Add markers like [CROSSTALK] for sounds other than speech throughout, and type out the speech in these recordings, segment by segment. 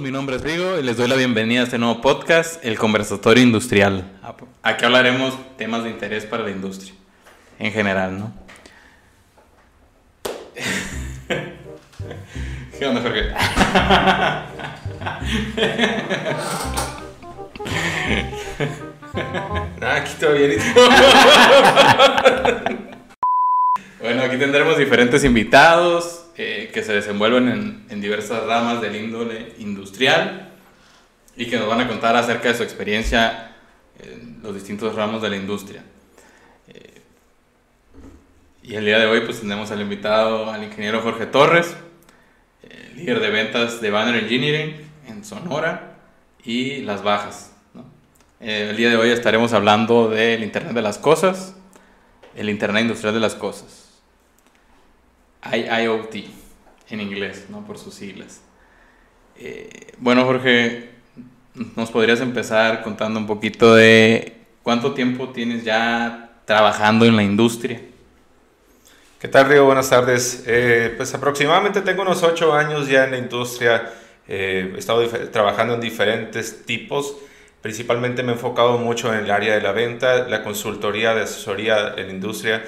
todos, mi nombre es Rigo y les doy la bienvenida a este nuevo podcast, El Conversatorio Industrial. Aquí hablaremos temas de interés para la industria, en general, ¿no? [LAUGHS] ¿Qué onda, Jorge? Nada, [LAUGHS] aquí todo bien. [LAUGHS] bueno, aquí tendremos diferentes invitados eh, que se desenvuelven en, en, diversas ramas del índole industrial y que nos van a contar acerca de su experiencia en los distintos ramos de la industria. Eh, y el día de hoy pues tenemos al invitado, al ingeniero Jorge Torres, eh, líder de ventas de Banner Engineering en Sonora y Las Bajas. el día de hoy estaremos hablando del Internet de las Cosas, el Internet Industrial de las Cosas. IoT en inglés, ¿no? Por sus siglas. Eh, bueno, Jorge, ¿nos podrías empezar contando un poquito de cuánto tiempo tienes ya trabajando en la industria? ¿Qué tal, Río? Buenas tardes. Eh, pues aproximadamente tengo unos ocho años ya en la industria. Eh, he estado trabajando en diferentes tipos. Principalmente me he enfocado mucho en el área de la venta, la consultoría de asesoría en la industria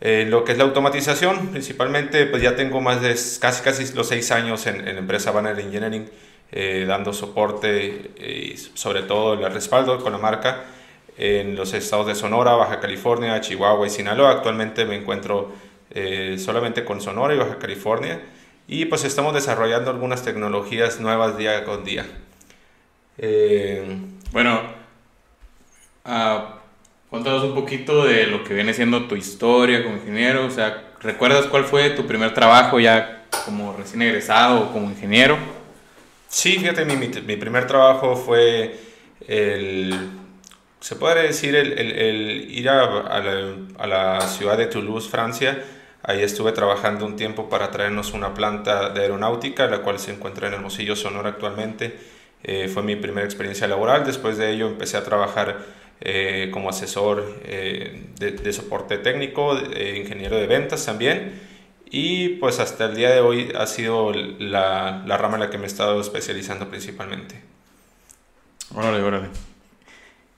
eh, lo que es la automatización, principalmente, pues ya tengo más de casi, casi los seis años en, la empresa Banner Engineering, eh, dando soporte y sobre todo el respaldo con la marca en los estados de Sonora, Baja California, Chihuahua y Sinaloa. Actualmente me encuentro eh, solamente con Sonora y Baja California y pues estamos desarrollando algunas tecnologías nuevas día con día. bueno, uh, Cuéntanos un poquito de lo que viene siendo tu historia como ingeniero, o sea, ¿recuerdas cuál fue tu primer trabajo ya como recién egresado o como ingeniero? Sí, fíjate, mi, mi, primer trabajo fue el, se puede decir, el, el, ir a, a, la, a, la, ciudad de Toulouse, Francia. Ahí estuve trabajando un tiempo para traernos una planta de aeronáutica, la cual se encuentra en Hermosillo, Sonora actualmente. Eh, fue mi primera experiencia laboral. Después de ello empecé a trabajar eh, como asesor eh, de, soporte técnico, ingeniero de ventas también. Y pues hasta el día de hoy ha sido la, la rama en la que me he estado especializando principalmente. Órale, órale.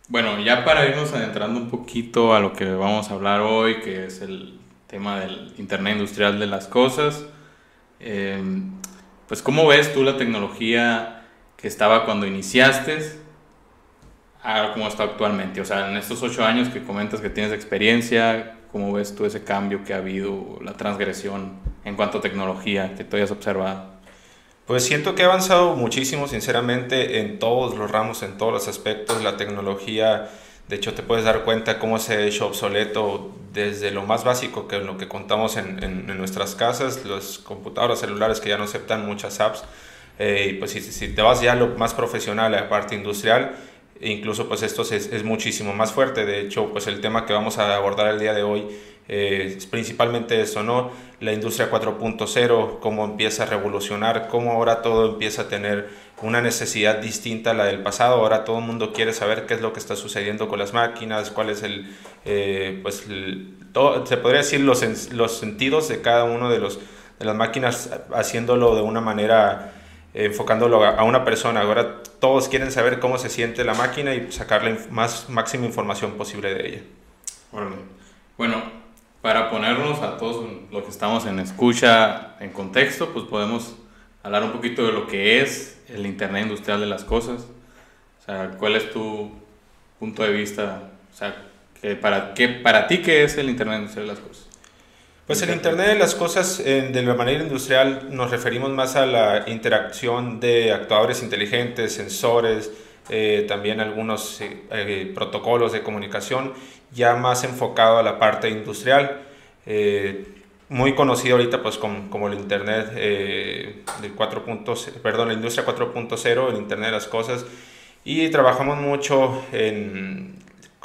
Bueno, ya para irnos adentrando un poquito a lo que vamos a hablar hoy, que es el tema del Internet Industrial de las Cosas, eh, pues ¿cómo ves tú la tecnología que estaba cuando iniciaste a cómo está actualmente? O sea, en estos ocho años que comentas que tienes experiencia, ¿cómo ves tú ese cambio que ha habido, la transgresión en cuanto a tecnología que tú hayas observado? Pues siento que ha avanzado muchísimo, sinceramente, en todos los ramos, en todos los aspectos. La tecnología, de hecho, te puedes dar cuenta cómo se ha hecho obsoleto desde lo más básico, que es lo que contamos en, en, nuestras casas, los computadores celulares que ya no aceptan muchas apps. Eh, pues si, si, te vas ya a lo más profesional, a la parte industrial, incluso pues esto es, es, muchísimo más fuerte. De hecho, pues el tema que vamos a abordar el día de hoy eh, es principalmente eso, ¿no? La industria 4.0, cómo empieza a revolucionar, cómo ahora todo empieza a tener una necesidad distinta a la del pasado. Ahora todo el mundo quiere saber qué es lo que está sucediendo con las máquinas, cuál es el, eh, pues todo, se podría decir los, los sentidos de cada uno de, los, de las máquinas haciéndolo de una manera enfocándolo a una persona. Ahora todos quieren saber cómo se siente la máquina y sacarle más máxima información posible de ella. Bueno, para ponernos a todos los que estamos en escucha en contexto, pues podemos hablar un poquito de lo que es el Internet Industrial de las Cosas. O sea, ¿cuál es tu punto de vista? O sea, que para, qué, para ti, ¿qué es el Internet Industrial de las Cosas? Pues el Internet de las Cosas de la manera industrial nos referimos más a la interacción de actuadores inteligentes, sensores, eh, también algunos eh, eh, protocolos de comunicación, ya más enfocado a la parte industrial. muy conocido ahorita pues como, como el Internet del 4. perdón, la industria 4.0, el Internet de las Cosas, y trabajamos mucho en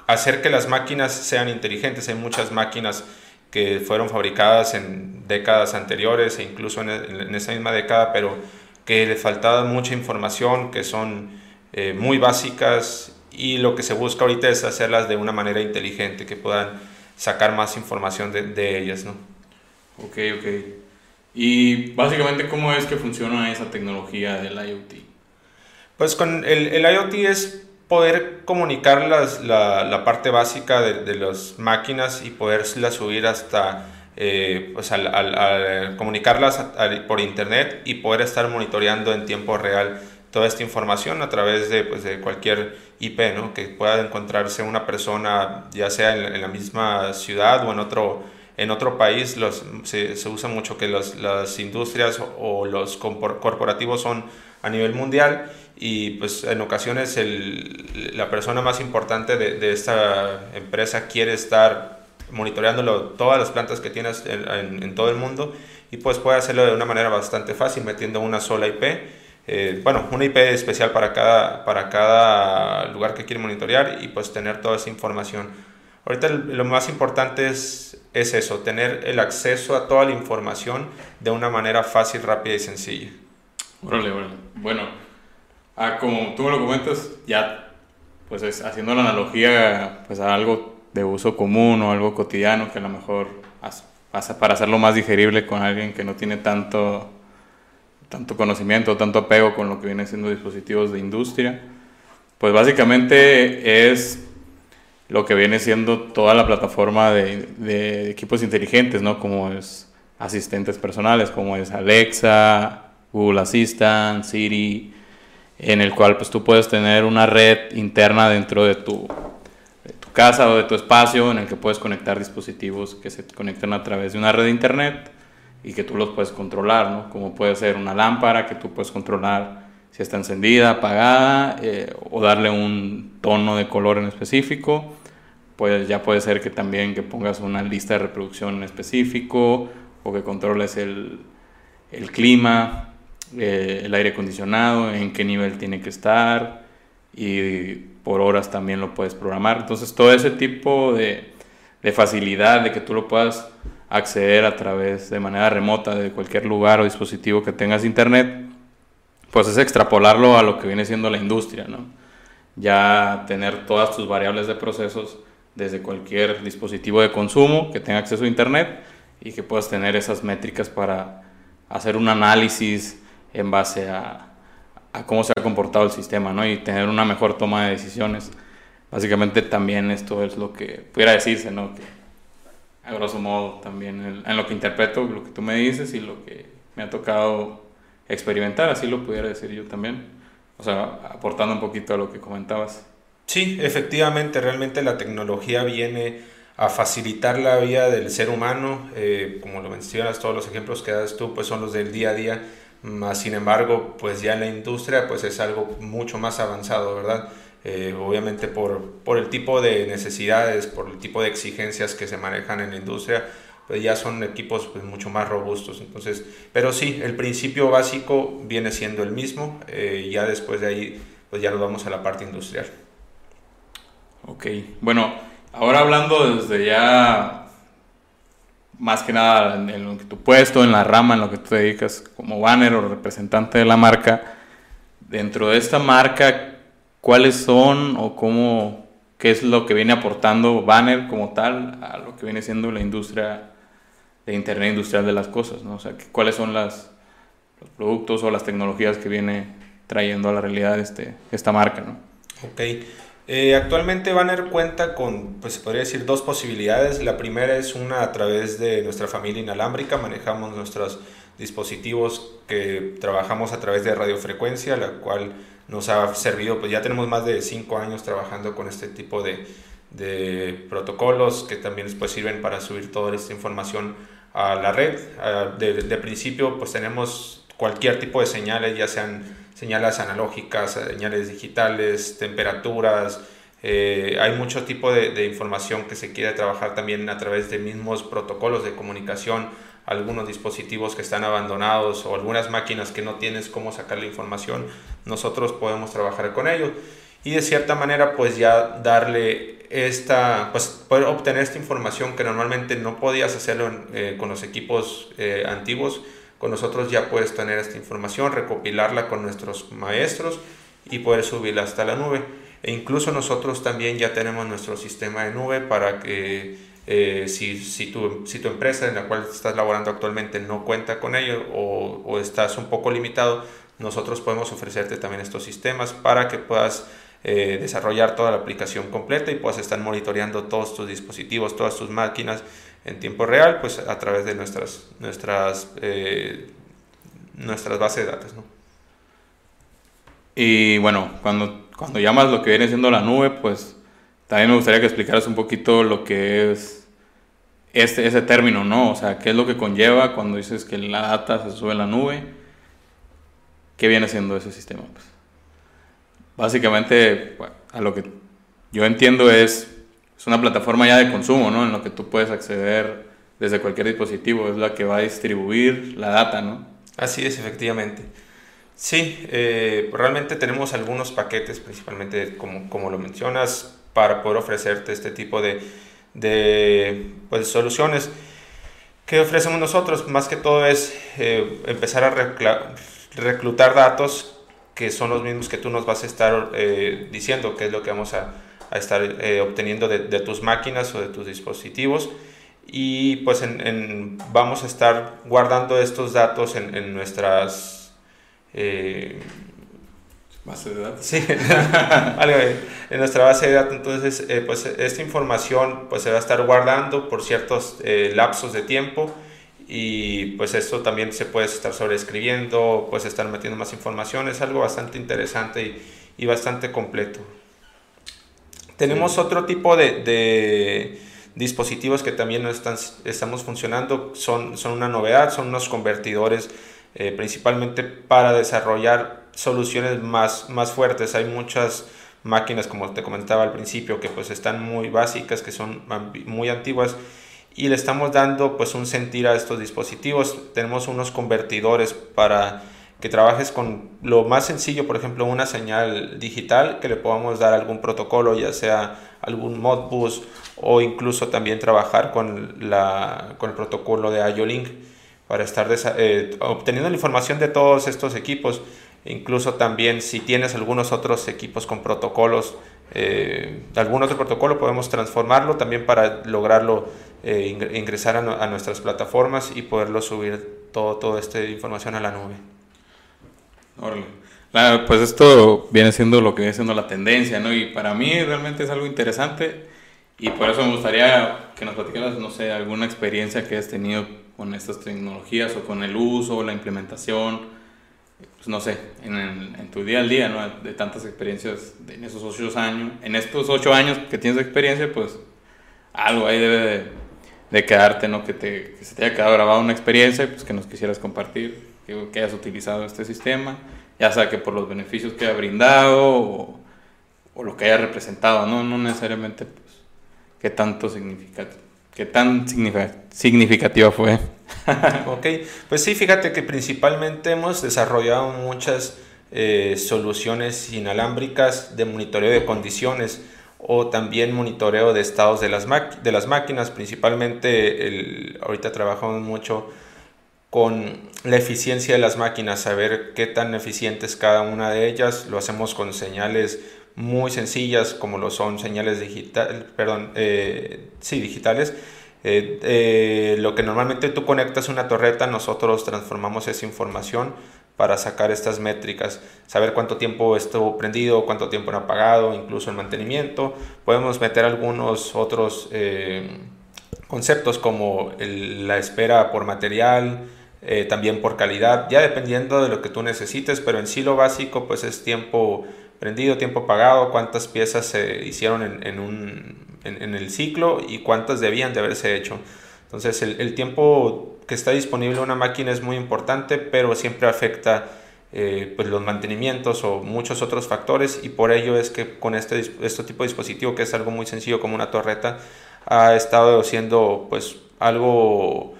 hacer que las máquinas sean inteligentes. Hay muchas máquinas que fueron fabricadas en décadas anteriores e incluso en, esa misma década, pero que le faltaba mucha información, que son eh, muy básicas y lo que se busca ahorita es hacerlas de una manera inteligente, que puedan sacar más información de, de ellas, ¿no? Ok, ok. Y básicamente, ¿cómo es que funciona esa tecnología del IoT? Pues con el, el IoT es poder comunicar las, la, la, parte básica de, de, las máquinas y poderlas subir hasta, eh, pues al, al, comunicarlas por internet y poder estar monitoreando en tiempo real toda esta información a través de, pues, de cualquier IP, ¿no? que pueda encontrarse una persona ya sea en, en la misma ciudad o en otro, en otro país. Los, se, se usa mucho que los, las industrias o los corporativos son a nivel mundial y pues en ocasiones el, la persona más importante de, de, esta empresa quiere estar monitoreándolo todas las plantas que tienes en, en, en, todo el mundo y pues puede hacerlo de una manera bastante fácil metiendo una sola IP. Eh, bueno, una IP especial para cada, para cada lugar que quiere monitorear y pues tener toda esa información. Ahorita lo más importante es, es eso, tener el acceso a toda la información de una manera fácil, rápida y sencilla. Órale, órale. Bueno, ah, como tú me lo comentas, ya pues es haciendo la analogía pues a algo de uso común o algo cotidiano que a lo mejor pasa para hacerlo más digerible con alguien que no tiene tanto tanto conocimiento, tanto apego con lo que vienen siendo dispositivos de industria. Pues básicamente es lo que viene siendo toda la plataforma de, de equipos inteligentes, ¿no? Como es asistentes personales, como es Alexa, Google Assistant, Siri, en el cual pues tú puedes tener una red interna dentro de tu, casa o de tu espacio en el que puedes conectar dispositivos que se conectan a través de una red de internet y que tú los puedes controlar, ¿no? Como puede ser una lámpara que tú puedes controlar si está encendida, apagada eh, o darle un tono de color en específico. Pues ya puede ser que también que pongas una lista de reproducción en específico o que controles el clima, eh, el aire acondicionado, en qué nivel tiene que estar y por horas también lo puedes programar. Entonces todo ese tipo de, de facilidad de que tú lo puedas acceder a través de manera remota de cualquier lugar o dispositivo que tengas internet, pues es extrapolarlo a lo que viene siendo la industria, ¿no? Ya tener todas tus variables de procesos desde cualquier dispositivo de consumo que tenga acceso a internet y que puedas tener esas métricas para hacer un análisis en base a, cómo se ha comportado el sistema, ¿no? Y tener una mejor toma de decisiones. Básicamente también esto es lo que pudiera decirse, ¿no? A grosso modo también en lo que interpreto, lo que tú me dices y lo que me ha tocado experimentar, así lo pudiera decir yo también. O sea, aportando un poquito a lo que comentabas. Sí, efectivamente, realmente la tecnología viene a facilitar la vida del ser humano, eh, como lo mencionas, todos los ejemplos que das tú, pues son los del día a día más sin embargo, pues ya en la industria pues es algo mucho más avanzado, ¿verdad? Eh, obviamente por, por el tipo de necesidades, por el tipo de exigencias que se manejan en la industria, pues ya son equipos pues, mucho más robustos. Entonces, pero sí, el principio básico viene siendo el mismo, eh, ya después de ahí pues ya nos vamos a la parte industrial. Ok, bueno, ahora hablando desde ya más que nada en, lo que tu puesto, en la rama, en lo que tú te dedicas como banner o representante de la marca, dentro de esta marca, ¿cuáles son o cómo, qué es lo que viene aportando banner como tal a lo que viene siendo la industria de Internet industrial de las cosas? ¿no? O sea, ¿cuáles son las, los productos o las tecnologías que viene trayendo a la realidad este, esta marca? ¿no? Ok. Eh, actualmente Banner cuenta con, pues podría decir, dos posibilidades. La primera es una a través de nuestra familia inalámbrica. Manejamos nuestros dispositivos que trabajamos a través de radiofrecuencia, la cual nos ha servido, pues ya tenemos más de cinco años trabajando con este tipo de, de protocolos que también pues, sirven para subir toda esta información a la red. Ah, de, de principio pues tenemos cualquier tipo de señales, ya sean señales analógicas, señales digitales, temperaturas. Eh, hay mucho tipo de, información que se quiere trabajar también a través de mismos protocolos de comunicación, algunos dispositivos que están abandonados o algunas máquinas que no tienes cómo sacar la información, nosotros podemos trabajar con ellos y de cierta manera pues ya darle esta, pues poder obtener esta información que normalmente no podías hacerlo eh, con los equipos eh, antiguos, con nosotros ya puedes tener esta información, recopilarla con nuestros maestros y poder subirla hasta la nube. E incluso nosotros también ya tenemos nuestro sistema de nube para que eh, si, si, tu, si tu empresa en la cual estás laborando actualmente no cuenta con ello o, estás un poco limitado, nosotros podemos ofrecerte también estos sistemas para que puedas eh, desarrollar toda la aplicación completa y puedas estar monitoreando todos tus dispositivos, todas tus máquinas en tiempo real, pues a través de nuestras, nuestras, eh, nuestras bases de datos. ¿no? Y bueno, cuando, cuando llamas lo que viene siendo la nube, pues también me gustaría que explicaras un poquito lo que es este, ese término, ¿no? O sea, qué es lo que conlleva cuando dices que la data se sube a la nube. ¿Qué viene siendo ese sistema? Pues, básicamente, a lo que yo entiendo es, es una plataforma ya de consumo, ¿no? En lo que tú puedes acceder desde cualquier dispositivo, es la que va a distribuir la data, ¿no? Así es, efectivamente. Sí, eh, realmente tenemos algunos paquetes, principalmente como, como lo mencionas, para poder ofrecerte este tipo de, de pues, soluciones. ¿Qué ofrecemos nosotros? Más que todo es eh, empezar a reclutar datos que son los mismos que tú nos vas a estar eh, diciendo, que es lo que vamos a, a estar eh, obteniendo de, de, tus máquinas o de tus dispositivos. Y pues en, vamos a estar guardando estos datos en, en nuestras Base de datos. Sí, [LAUGHS] en nuestra base de datos. Entonces, eh, pues esta información pues, se va a estar guardando por ciertos eh, lapsos de tiempo y pues esto también se puede estar sobreescribiendo, pues estar metiendo más información. Es algo bastante interesante y, y bastante completo. Tenemos otro tipo de, de, dispositivos que también no están, estamos funcionando. Son, son una novedad, son unos convertidores eh, principalmente para desarrollar soluciones más, más fuertes. Hay muchas máquinas, como te comentaba al principio, que pues están muy básicas, que son muy antiguas y le estamos dando pues un sentir a estos dispositivos. Tenemos unos convertidores para que trabajes con lo más sencillo, por ejemplo, una señal digital que le podamos dar algún protocolo, ya sea algún Modbus o incluso también trabajar con, la, con el protocolo de IO-Link para estar eh, obteniendo la información de todos estos equipos. Incluso también si tienes algunos otros equipos con protocolos, eh, algún otro protocolo, podemos transformarlo también para lograrlo eh, ingresar a, nuestras plataformas y poderlo subir todo, toda esta información a la nube. Pues esto viene siendo lo que viene siendo la tendencia, ¿no? Y para mí realmente es algo interesante y por eso me gustaría que nos platicaras, no sé, alguna experiencia que has tenido con estas tecnologías o con el uso, la implementación pues no sé, en, tu día al día, ¿no? De tantas experiencias en esos ocho años, en estos ocho años que tienes experiencia, pues algo ahí debe de, quedarte, ¿no? Que, te, que se te haya quedado grabada una experiencia pues que nos quisieras compartir, que, hayas utilizado este sistema, ya sea que por los beneficios que haya brindado o, o lo que haya representado, ¿no? No necesariamente, pues, qué tanto significa, qué tan significativa fue. [LAUGHS] ok, pues sí, fíjate que principalmente hemos desarrollado muchas eh, soluciones inalámbricas de monitoreo de condiciones o también monitoreo de estados de las, de las máquinas, principalmente el, ahorita trabajamos mucho con la eficiencia de las máquinas, saber qué tan eficientes cada una de ellas, lo hacemos con señales muy sencillas como lo son señales digital, perdón, eh, sí, digitales, eh, eh, lo que normalmente tú conectas una torreta, nosotros transformamos esa información para sacar estas métricas, saber cuánto tiempo estuvo prendido, cuánto tiempo no apagado, incluso el mantenimiento. Podemos meter algunos otros eh, conceptos como la espera por material, también por calidad, ya dependiendo de lo que tú necesites, pero en sí lo básico pues es tiempo prendido, tiempo apagado, cuántas piezas se hicieron en, un en, el ciclo y cuántas debían de haberse hecho. Entonces el, el, tiempo que está disponible una máquina es muy importante, pero siempre afecta eh, pues los mantenimientos o muchos otros factores y por ello es que con este, este tipo de dispositivo, que es algo muy sencillo como una torreta, ha estado siendo pues algo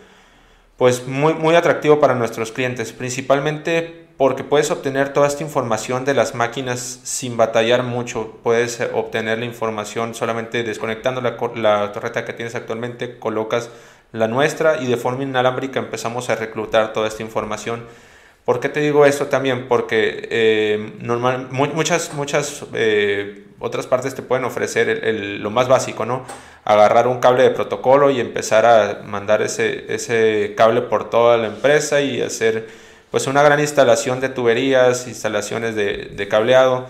pues muy, muy atractivo para nuestros clientes, principalmente porque puedes obtener toda esta información de las máquinas sin batallar mucho. Puedes eh, obtener la información solamente desconectando la, la, torreta que tienes actualmente, colocas la nuestra y de forma inalámbrica empezamos a reclutar toda esta información. ¿Por qué te digo esto también? Porque eh, normal, muchas, muchas eh, otras partes te pueden ofrecer el, lo más básico, ¿no? Agarrar un cable de protocolo y empezar a mandar ese, ese cable por toda la empresa y hacer pues una gran instalación de tuberías, instalaciones de, de cableado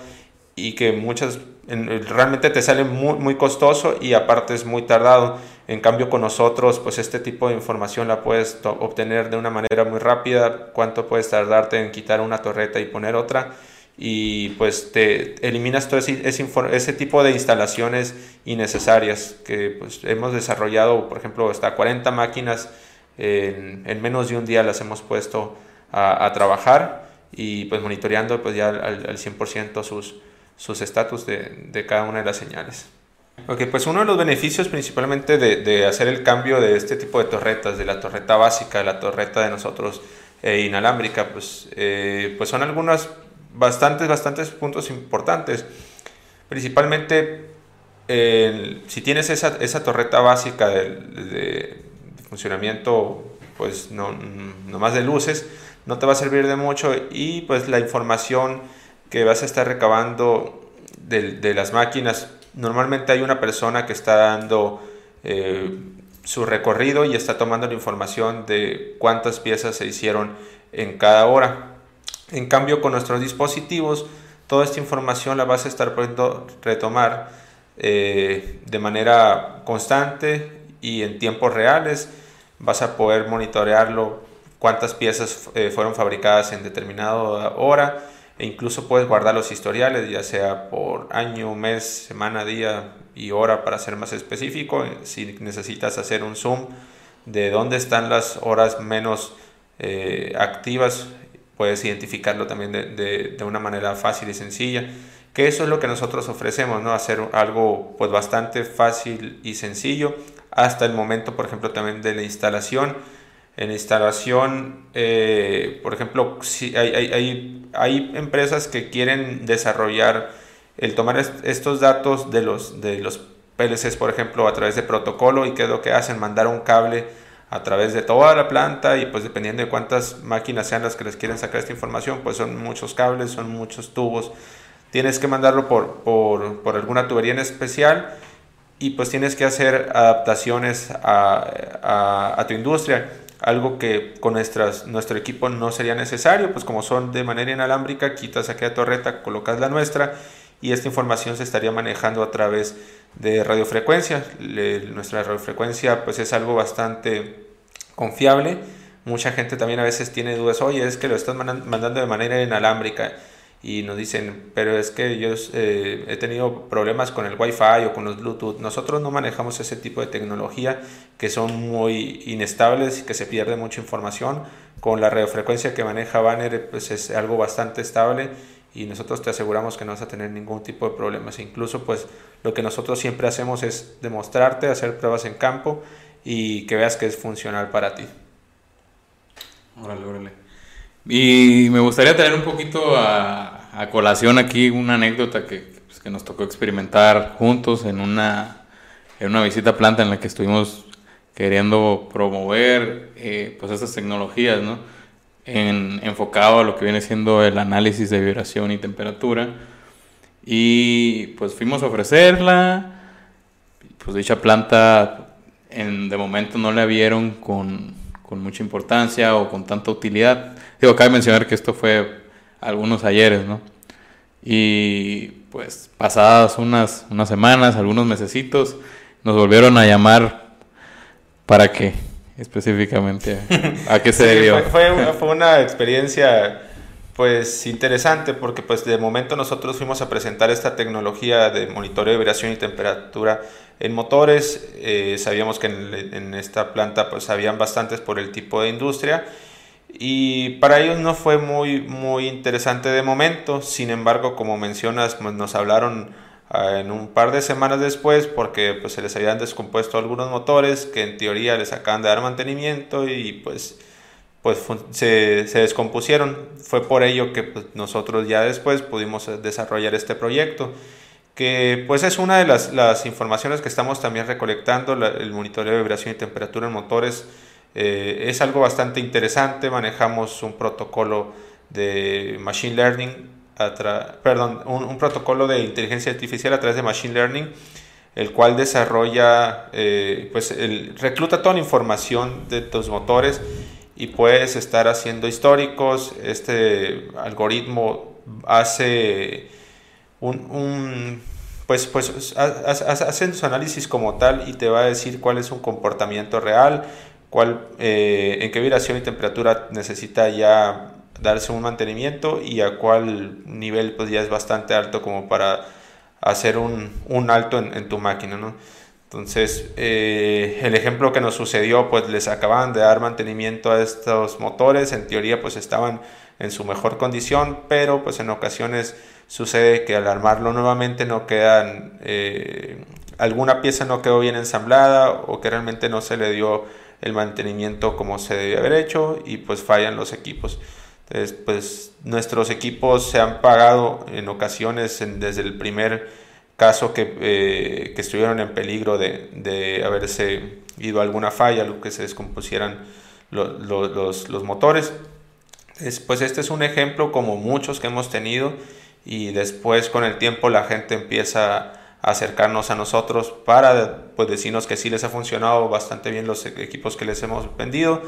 y que muchas realmente te sale muy, muy costoso y aparte es muy tardado. En cambio con nosotros, pues este tipo de información la puedes obtener de una manera muy rápida, cuánto puedes tardarte en quitar una torreta y poner otra y pues te eliminas todo ese, ese, tipo de instalaciones innecesarias que pues, hemos desarrollado, por ejemplo, hasta 40 máquinas en, en menos de un día las hemos puesto a, a trabajar y pues monitoreando pues ya al, al 100% sus, sus estatus de, de, cada una de las señales. Ok, pues uno de los beneficios principalmente de, hacer el cambio de este tipo de torretas, de la torreta básica, de la torreta de nosotros eh, inalámbrica, pues, eh, pues son algunos bastantes, bastantes puntos importantes. Principalmente, si tienes esa, esa, torreta básica de, funcionamiento, pues no, no más de luces, no te va a servir de mucho y pues la información que vas a estar recabando de las máquinas, normalmente hay una persona que está dando eh, su recorrido y está tomando la información de cuántas piezas se hicieron en cada hora. En cambio, con nuestros dispositivos, toda esta información la vas a estar pudiendo retomar eh, de manera constante y en tiempos reales. Vas a poder monitorearlo cuántas piezas eh, fueron fabricadas en determinada hora e incluso puedes guardar los historiales, ya sea por año, mes, semana, día y hora para ser más específico. Si necesitas hacer un zoom de dónde están las horas menos eh, activas, puedes identificarlo también de, de, de, una manera fácil y sencilla. Que eso es lo que nosotros ofrecemos, ¿no? Hacer algo pues bastante fácil y sencillo hasta el momento, por ejemplo, también de la instalación en instalación, eh, por ejemplo, si hay, hay, hay, empresas que quieren desarrollar el tomar estos datos de los, de los PLCs, por ejemplo, a través de protocolo y qué es lo que hacen, mandar un cable a través de toda la planta y pues dependiendo de cuántas máquinas sean las que les quieren sacar esta información, pues son muchos cables, son muchos tubos. Tienes que mandarlo por, por, por alguna tubería en especial y pues tienes que hacer adaptaciones a, a, a tu industria algo que con nuestras, nuestro equipo no sería necesario, pues como son de manera inalámbrica, quitas aquella torreta, colocas la nuestra y esta información se estaría manejando a través de radiofrecuencia. Nuestra radiofrecuencia pues es algo bastante confiable. Mucha gente también a veces tiene dudas, oye, es que lo estás mandando de manera inalámbrica y nos dicen, pero es que yo eh, he tenido problemas con el Wi-Fi o con los Bluetooth. Nosotros no manejamos ese tipo de tecnología que son muy inestables y que se pierde mucha información. Con la radiofrecuencia que maneja Banner pues es algo bastante estable y nosotros te aseguramos que no vas a tener ningún tipo de problemas. Incluso pues lo que nosotros siempre hacemos es demostrarte, hacer pruebas en campo y que veas que es funcional para ti. Órale, órale. Y me gustaría tener un poquito a, a colación aquí una anécdota que, pues, que, nos tocó experimentar juntos en una, en una visita a planta en la que estuvimos queriendo promover eh, pues estas tecnologías, ¿no? En, enfocado a lo que viene siendo el análisis de vibración y temperatura. Y pues fuimos a ofrecerla, pues dicha planta en, de momento no la vieron con, con mucha importancia o con tanta utilidad. Digo, cabe mencionar que esto fue algunos ayeres, ¿no? Y pues pasadas unas, unas semanas, algunos mesecitos, nos volvieron a llamar para qué específicamente, a qué [LAUGHS] se debió. Fue, fue, fue una experiencia pues interesante porque pues de momento nosotros fuimos a presentar esta tecnología de monitoreo de vibración y temperatura en motores. Eh, sabíamos que en, en, esta planta pues habían bastantes por el tipo de industria y para ellos no fue muy, muy interesante de momento. Sin embargo, como mencionas, pues, nos hablaron uh, en un par de semanas después porque pues se les habían descompuesto algunos motores que en teoría les acaban de dar mantenimiento y pues pues se, se, descompusieron. Fue por ello que pues, nosotros ya después pudimos desarrollar este proyecto que pues es una de las, las informaciones que estamos también recolectando, el monitoreo de vibración y temperatura en motores. Eh, es algo bastante interesante, manejamos un protocolo de Machine Learning, perdón, un, un, protocolo de inteligencia artificial a través de Machine Learning, el cual desarrolla, eh, pues recluta toda la información de tus motores y puedes estar haciendo históricos. Este algoritmo hace un, pues, pues hace su análisis como tal y te va a decir cuál es un comportamiento real, cuál, eh, en qué vibración y temperatura necesita ya darse un mantenimiento y a cuál nivel pues ya es bastante alto como para hacer un, un alto en, en, tu máquina, ¿no? Entonces, eh, el ejemplo que nos sucedió, pues les acababan de dar mantenimiento a estos motores, en teoría pues estaban en su mejor condición, pero pues en ocasiones sucede que al armarlo nuevamente no quedan, eh, alguna pieza no quedó bien ensamblada o que realmente no se le dio el mantenimiento como se debía haber hecho y pues fallan los equipos. Entonces, pues nuestros equipos se han pagado en ocasiones desde el primer caso que, eh, que estuvieron en peligro de, de, haberse ido alguna falla, algo que se descompusieran los, los, motores. pues este es un ejemplo como muchos que hemos tenido y después con el tiempo la gente empieza a acercarnos a nosotros para pues, decirnos que sí les ha funcionado bastante bien los equipos que les hemos vendido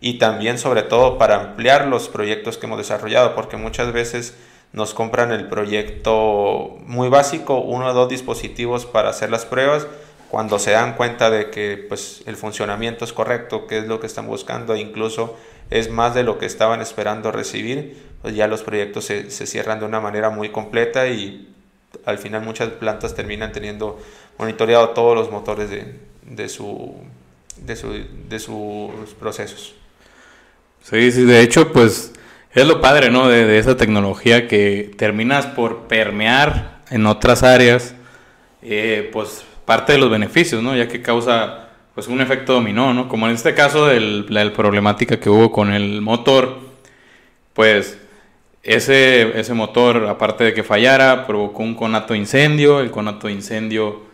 y también sobre todo para ampliar los proyectos que hemos desarrollado, porque muchas veces nos compran el proyecto muy básico, uno o dos dispositivos para hacer las pruebas, cuando se dan cuenta de que pues, el funcionamiento es correcto, que es lo que están buscando, e incluso es más de lo que estaban esperando recibir, pues ya los proyectos se, se cierran de una manera muy completa y al final muchas plantas terminan teniendo monitoreado todos los motores de, de, su, de, su, de sus procesos. Sí, sí, de hecho, pues es lo padre, ¿no? De, esa tecnología que terminas por permear en otras áreas, eh, pues parte de los beneficios, ¿no? Ya que causa pues un efecto dominó, ¿no? Como en este caso de la problemática que hubo con el motor, pues ese, ese motor, aparte de que fallara, provocó un conato de incendio, el conato de incendio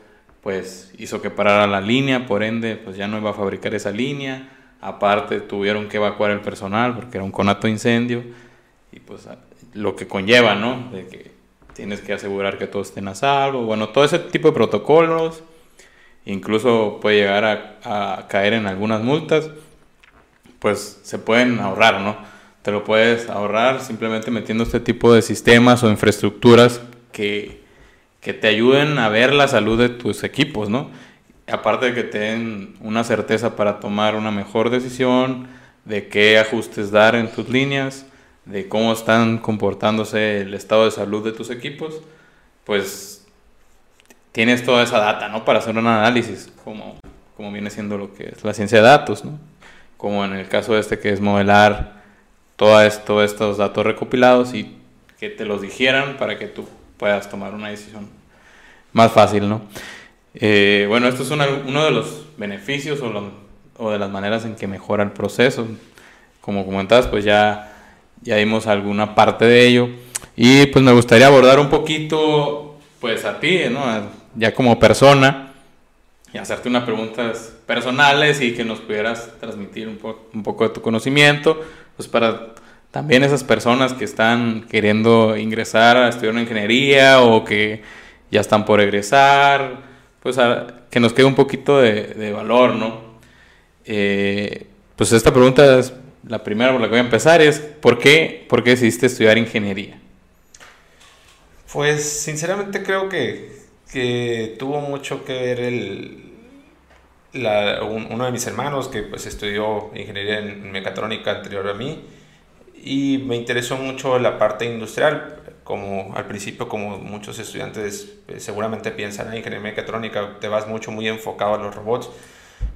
pues hizo que parara la línea, por ende pues ya no iba a fabricar esa línea, Aparte tuvieron que evacuar el personal porque era un conato de incendio. Y pues lo que conlleva, ¿no? De que tienes que asegurar que todos estén a salvo, bueno, todo ese tipo de protocolos, incluso puede llegar a, a caer en algunas multas, pues se pueden ahorrar, ¿no? Te lo puedes ahorrar simplemente metiendo este tipo de sistemas o infraestructuras que, que te ayuden a ver la salud de tus equipos, ¿no? aparte de que te den una certeza para tomar una mejor decisión, de qué ajustes dar en tus líneas, de cómo están comportándose el estado de salud de tus equipos, pues tienes toda esa data, ¿no? Para hacer un análisis, como, como viene siendo lo que es la ciencia de datos, ¿no? Como en el caso este que es modelar todo esto, estos datos recopilados y que te los dijeran para que tú puedas tomar una decisión más fácil, ¿no? Eh, bueno, esto es uno de los beneficios o, de las maneras en que mejora el proceso. Como comentabas, pues ya, ya dimos alguna parte de ello. Y pues me gustaría abordar un poquito, pues a ti, ¿no? ya como persona, y hacerte unas preguntas personales y que nos pudieras transmitir un, un poco de tu conocimiento, pues para también esas personas que están queriendo ingresar a estudiar una ingeniería o que ya están por egresar pues que nos quede un poquito de, valor, ¿no? Eh, pues esta pregunta es la primera por la que voy a empezar es ¿por qué, por qué decidiste estudiar ingeniería? Pues sinceramente creo que, que tuvo mucho que ver el, uno de mis hermanos que pues estudió ingeniería en mecatrónica anterior a mí y me interesó mucho la parte industrial. Como al principio, como muchos estudiantes eh, seguramente piensan en ingeniería mecatrónica, te vas mucho muy enfocado a los robots,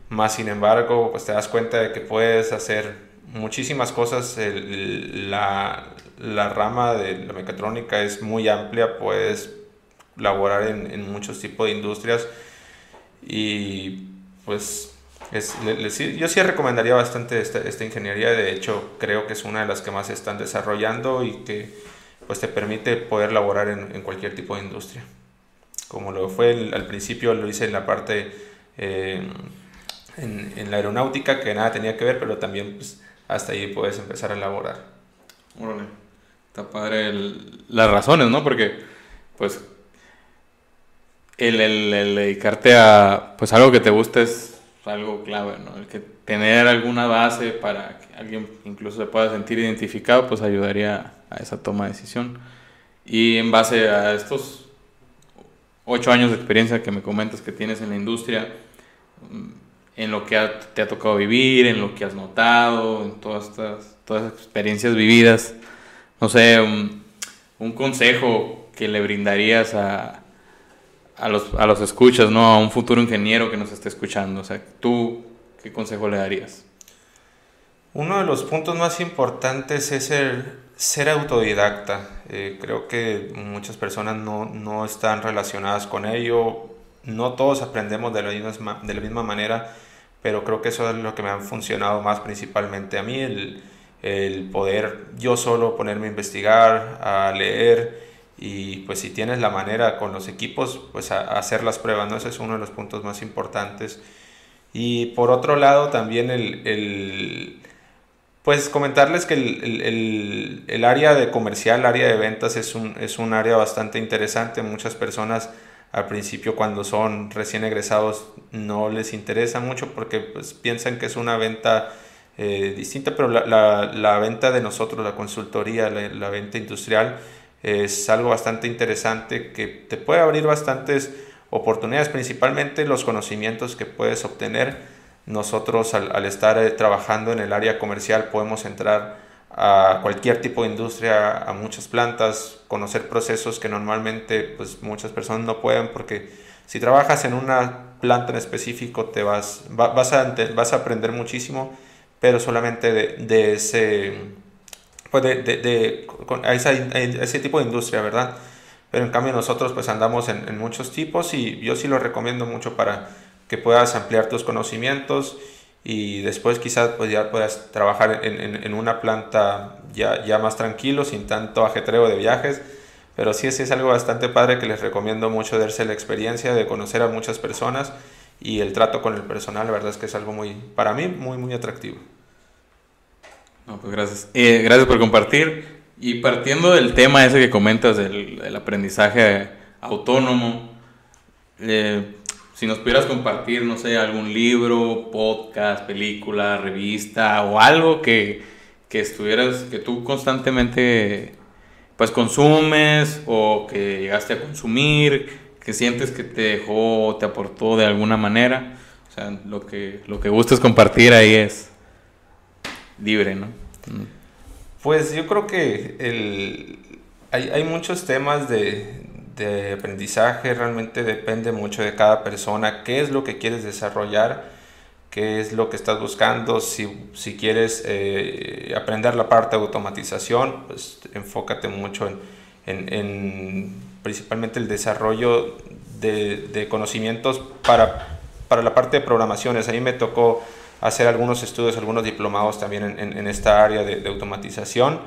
más sin embargo, pues te das cuenta de que puedes hacer muchísimas cosas, la, la, rama de la mecatrónica es muy amplia, puedes laborar en, en muchos tipos de industrias y pues es, yo sí recomendaría bastante esta, esta ingeniería, de hecho creo que es una de las que más se están desarrollando y que pues te permite poder laborar en, cualquier tipo de industria. Como lo fue al principio, lo hice en la parte eh, en, en, la aeronáutica, que nada tenía que ver, pero también pues, hasta ahí puedes empezar a laborar. Órale, está padre las razones, ¿no? Porque, pues, el, el, dedicarte a pues algo que te guste es algo clave, ¿no? El que tener alguna base para que alguien incluso se pueda sentir identificado, pues ayudaría a esa toma de decisión. Y en base a estos ocho años de experiencia que me comentas que tienes en la industria, mm, en lo que te ha tocado vivir, en lo que has notado, en todas estas todas las experiencias vividas, no sé, un, un consejo que le brindarías a, a los, a los escuchas, ¿no? A un futuro ingeniero que nos esté escuchando. O sea, tú, ¿qué consejo le darías? Uno de los puntos más importantes es el ser autodidacta. Eh, creo que muchas personas no, no, están relacionadas con ello. No todos aprendemos de la, misma, de la misma manera, pero creo que eso es lo que me ha funcionado más principalmente a mí, el, el poder yo solo ponerme a investigar, a leer y pues si tienes la manera con los equipos, pues hacer las pruebas, ¿no? Ese es uno de los puntos más importantes. Y por otro lado también el, el pues comentarles que el, el, el, área de comercial, área de ventas es un, es un área bastante interesante. Muchas personas al principio cuando son recién egresados no les interesa mucho porque pues, piensan que es una venta eh, distinta, pero la, la, venta de nosotros, la consultoría, la venta industrial, es algo bastante interesante que te puede abrir bastantes oportunidades, principalmente los conocimientos que puedes obtener. Nosotros al, estar eh, trabajando en el área comercial podemos entrar a cualquier tipo de industria, a muchas plantas, conocer procesos que normalmente pues, muchas personas no pueden porque si trabajas en una planta en específico te vas, vas, a, vas a aprender muchísimo, pero solamente de, de ese pues de, de, de ese tipo de industria, ¿verdad? Pero en cambio nosotros pues andamos en, muchos tipos y yo sí lo recomiendo mucho para que puedas ampliar tus conocimientos y después quizás pues ya puedas trabajar en, en, en, una planta ya, ya más tranquilo, sin tanto ajetreo de viajes. Pero sí, sí es algo bastante padre que les recomiendo mucho darse la experiencia de conocer a muchas personas y el trato con el personal, la verdad es que es algo muy, para mí, muy, muy atractivo. No, pues gracias. Eh, gracias por compartir. Y partiendo del tema ese que comentas del, del aprendizaje autónomo, eh, si nos pudieras compartir, no sé, algún libro, podcast, película, revista o algo que, que estuvieras, que tú constantemente pues consumes o que llegaste a consumir, que sientes que te dejó, te aportó de alguna manera. O sea, lo que, lo que gustes compartir ahí es libre, ¿no? Pues yo creo que el, hay, hay muchos temas de, de, aprendizaje, realmente depende mucho de cada persona, qué es lo que quieres desarrollar, qué es lo que estás buscando, si, si quieres eh, aprender la parte de automatización, pues enfócate mucho en, en, en principalmente el desarrollo de, de conocimientos para, para la parte de programaciones. A mí me tocó hacer algunos estudios, algunos diplomados también en, en, esta área de, de automatización.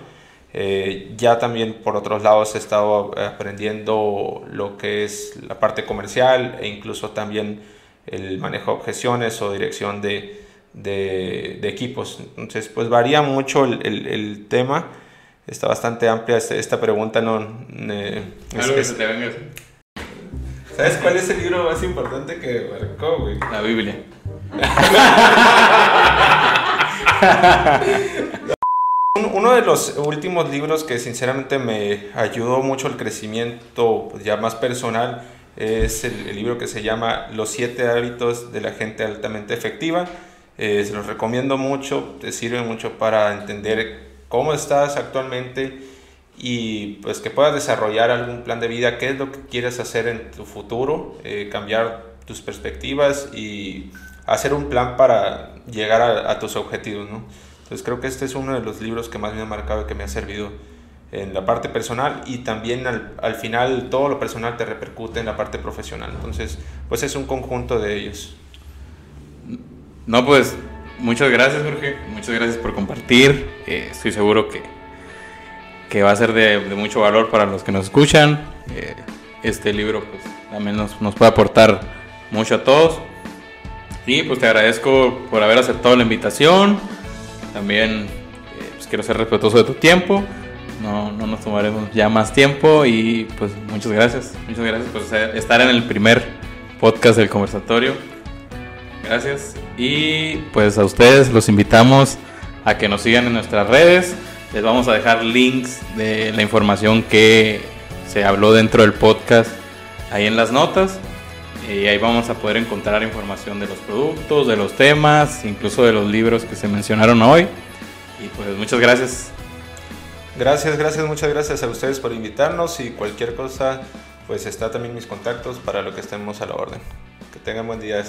Eh, ya también por otros lados he estado aprendiendo lo que es la parte comercial e incluso también el manejo de objeciones o dirección de, de, de equipos. Entonces, pues varía mucho el, el, el, tema. Está bastante amplia esta, esta pregunta. No, eh, Algo que se te venga. ¿Sabes cuál es el libro más importante que marcó, güey? La Biblia. Uno de los últimos libros que sinceramente me ayudó mucho al crecimiento pues, ya más personal es el, el, libro que se llama Los siete hábitos de la gente altamente efectiva. Eh, se los recomiendo mucho, te sirve mucho para entender cómo estás actualmente y pues que puedas desarrollar algún plan de vida, qué es lo que quieres hacer en tu futuro, eh, cambiar tus perspectivas y hacer un plan para llegar a, tus objetivos, ¿no? Entonces creo que este es uno de los libros que más me ha marcado y que me ha servido en la parte personal y también al, al final todo lo personal te repercute en la parte profesional. Entonces, pues es un conjunto de ellos. No, pues muchas gracias Jorge, muchas gracias por compartir. Eh, estoy seguro que, que va a ser de, de, mucho valor para los que nos escuchan. Eh, este libro pues también nos, nos puede aportar mucho a todos. Y pues te agradezco por haber aceptado la invitación. También eh, pues, quiero ser respetuoso de tu tiempo. No, no, nos tomaremos ya más tiempo y pues muchas gracias. Muchas gracias por estar en el primer podcast del conversatorio. Gracias. Y pues a ustedes los invitamos a que nos sigan en nuestras redes. Les vamos a dejar links de la información que se habló dentro del podcast ahí en las notas. Y ahí vamos a poder encontrar información de los productos, de los temas, incluso de los libros que se mencionaron hoy. Y pues muchas gracias. Gracias, gracias, muchas gracias a ustedes por invitarnos y cualquier cosa, pues está también mis contactos para lo que estemos a la orden. Que tengan buen día.